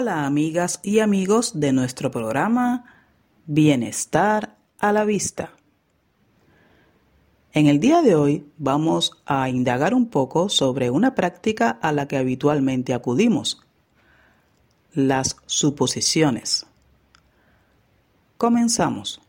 Hola amigas y amigos de nuestro programa Bienestar a la Vista. En el día de hoy vamos a indagar un poco sobre una práctica a la que habitualmente acudimos, las suposiciones. Comenzamos.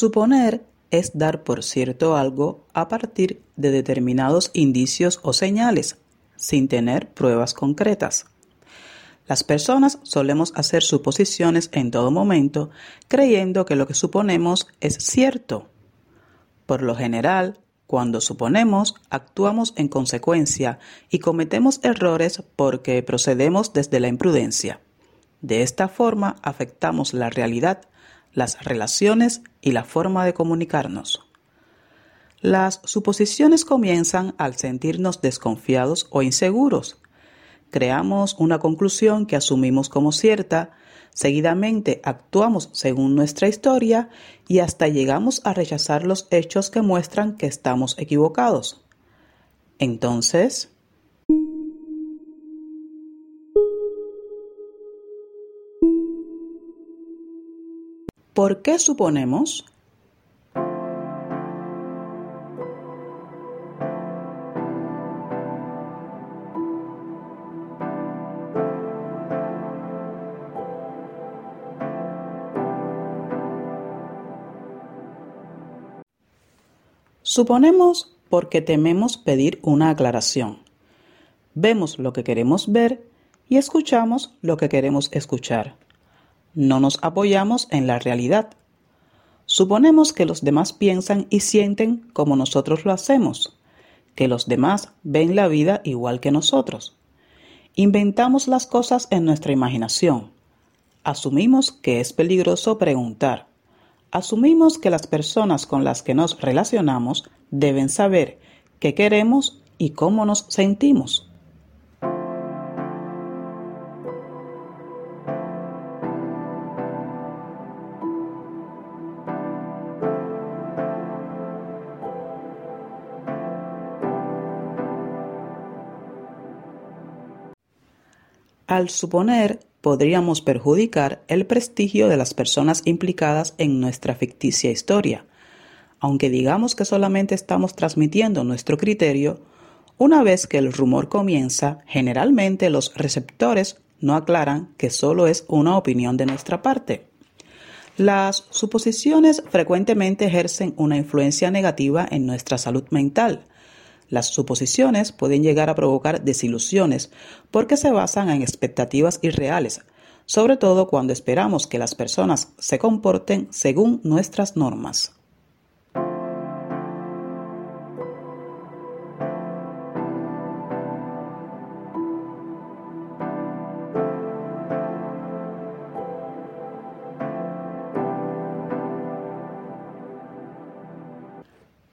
Suponer es dar por cierto algo a partir de determinados indicios o señales, sin tener pruebas concretas. Las personas solemos hacer suposiciones en todo momento, creyendo que lo que suponemos es cierto. Por lo general, cuando suponemos, actuamos en consecuencia y cometemos errores porque procedemos desde la imprudencia. De esta forma afectamos la realidad las relaciones y la forma de comunicarnos. Las suposiciones comienzan al sentirnos desconfiados o inseguros. Creamos una conclusión que asumimos como cierta, seguidamente actuamos según nuestra historia y hasta llegamos a rechazar los hechos que muestran que estamos equivocados. Entonces, ¿Por qué suponemos? Suponemos porque tememos pedir una aclaración. Vemos lo que queremos ver y escuchamos lo que queremos escuchar no nos apoyamos en la realidad. Suponemos que los demás piensan y sienten como nosotros lo hacemos, que los demás ven la vida igual que nosotros. Inventamos las cosas en nuestra imaginación. Asumimos que es peligroso preguntar. Asumimos que las personas con las que nos relacionamos deben saber qué queremos y cómo nos sentimos. Al suponer, podríamos perjudicar el prestigio de las personas implicadas en nuestra ficticia historia. Aunque digamos que solamente estamos transmitiendo nuestro criterio, una vez que el rumor comienza, generalmente los receptores no aclaran que solo es una opinión de nuestra parte. Las suposiciones frecuentemente ejercen una influencia negativa en nuestra salud mental, las suposiciones pueden llegar a provocar desilusiones porque se basan en expectativas irreales, sobre todo cuando esperamos que las personas se comporten según nuestras normas.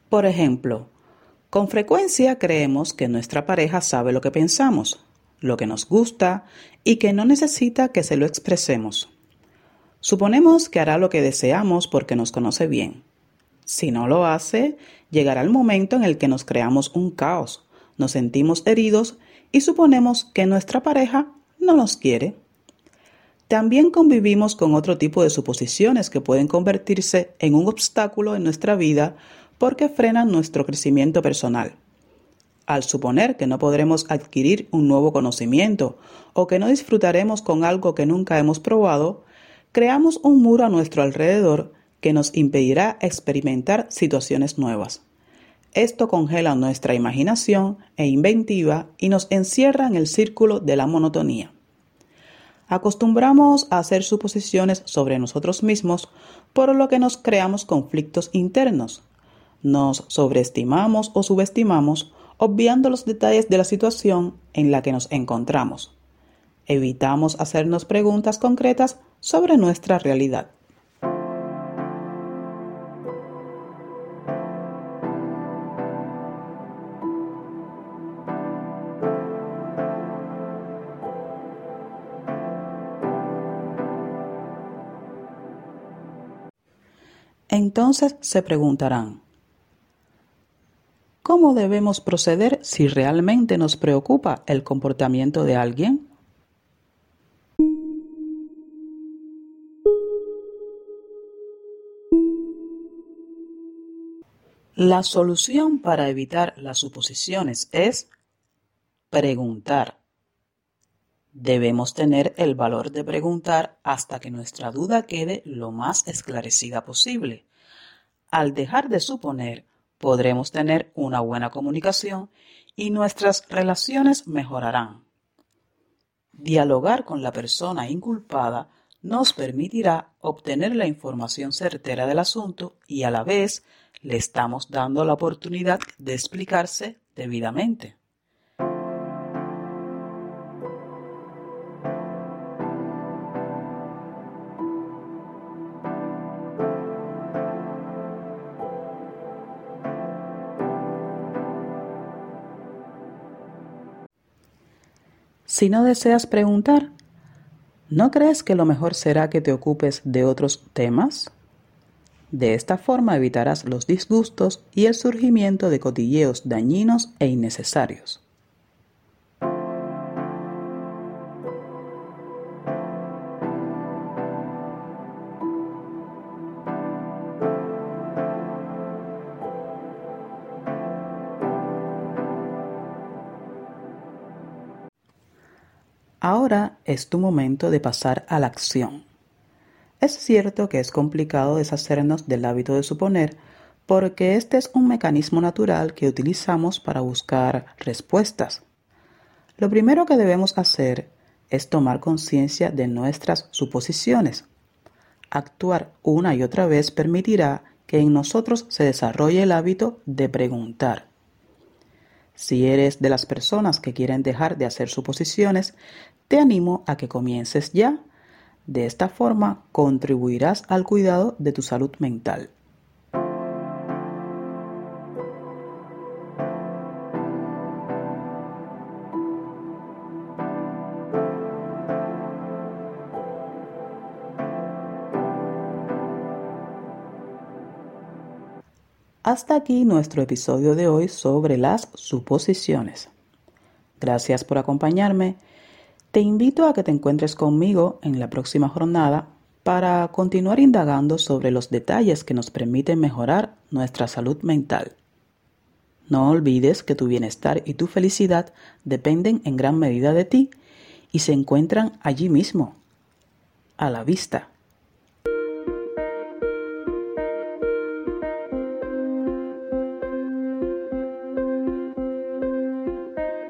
Por ejemplo, con frecuencia creemos que nuestra pareja sabe lo que pensamos, lo que nos gusta y que no necesita que se lo expresemos. Suponemos que hará lo que deseamos porque nos conoce bien. Si no lo hace, llegará el momento en el que nos creamos un caos, nos sentimos heridos y suponemos que nuestra pareja no nos quiere. También convivimos con otro tipo de suposiciones que pueden convertirse en un obstáculo en nuestra vida porque frenan nuestro crecimiento personal. Al suponer que no podremos adquirir un nuevo conocimiento o que no disfrutaremos con algo que nunca hemos probado, creamos un muro a nuestro alrededor que nos impedirá experimentar situaciones nuevas. Esto congela nuestra imaginación e inventiva y nos encierra en el círculo de la monotonía. Acostumbramos a hacer suposiciones sobre nosotros mismos, por lo que nos creamos conflictos internos, nos sobreestimamos o subestimamos obviando los detalles de la situación en la que nos encontramos. Evitamos hacernos preguntas concretas sobre nuestra realidad. Entonces se preguntarán, ¿cómo debemos proceder si realmente nos preocupa el comportamiento de alguien? La solución para evitar las suposiciones es preguntar. Debemos tener el valor de preguntar hasta que nuestra duda quede lo más esclarecida posible. Al dejar de suponer, podremos tener una buena comunicación y nuestras relaciones mejorarán. Dialogar con la persona inculpada nos permitirá obtener la información certera del asunto y a la vez le estamos dando la oportunidad de explicarse debidamente. Si no deseas preguntar, ¿no crees que lo mejor será que te ocupes de otros temas? De esta forma evitarás los disgustos y el surgimiento de cotilleos dañinos e innecesarios. Ahora es tu momento de pasar a la acción. Es cierto que es complicado deshacernos del hábito de suponer porque este es un mecanismo natural que utilizamos para buscar respuestas. Lo primero que debemos hacer es tomar conciencia de nuestras suposiciones. Actuar una y otra vez permitirá que en nosotros se desarrolle el hábito de preguntar. Si eres de las personas que quieren dejar de hacer suposiciones, te animo a que comiences ya. De esta forma contribuirás al cuidado de tu salud mental. Hasta aquí nuestro episodio de hoy sobre las suposiciones. Gracias por acompañarme. Te invito a que te encuentres conmigo en la próxima jornada para continuar indagando sobre los detalles que nos permiten mejorar nuestra salud mental. No olvides que tu bienestar y tu felicidad dependen en gran medida de ti y se encuentran allí mismo, a la vista.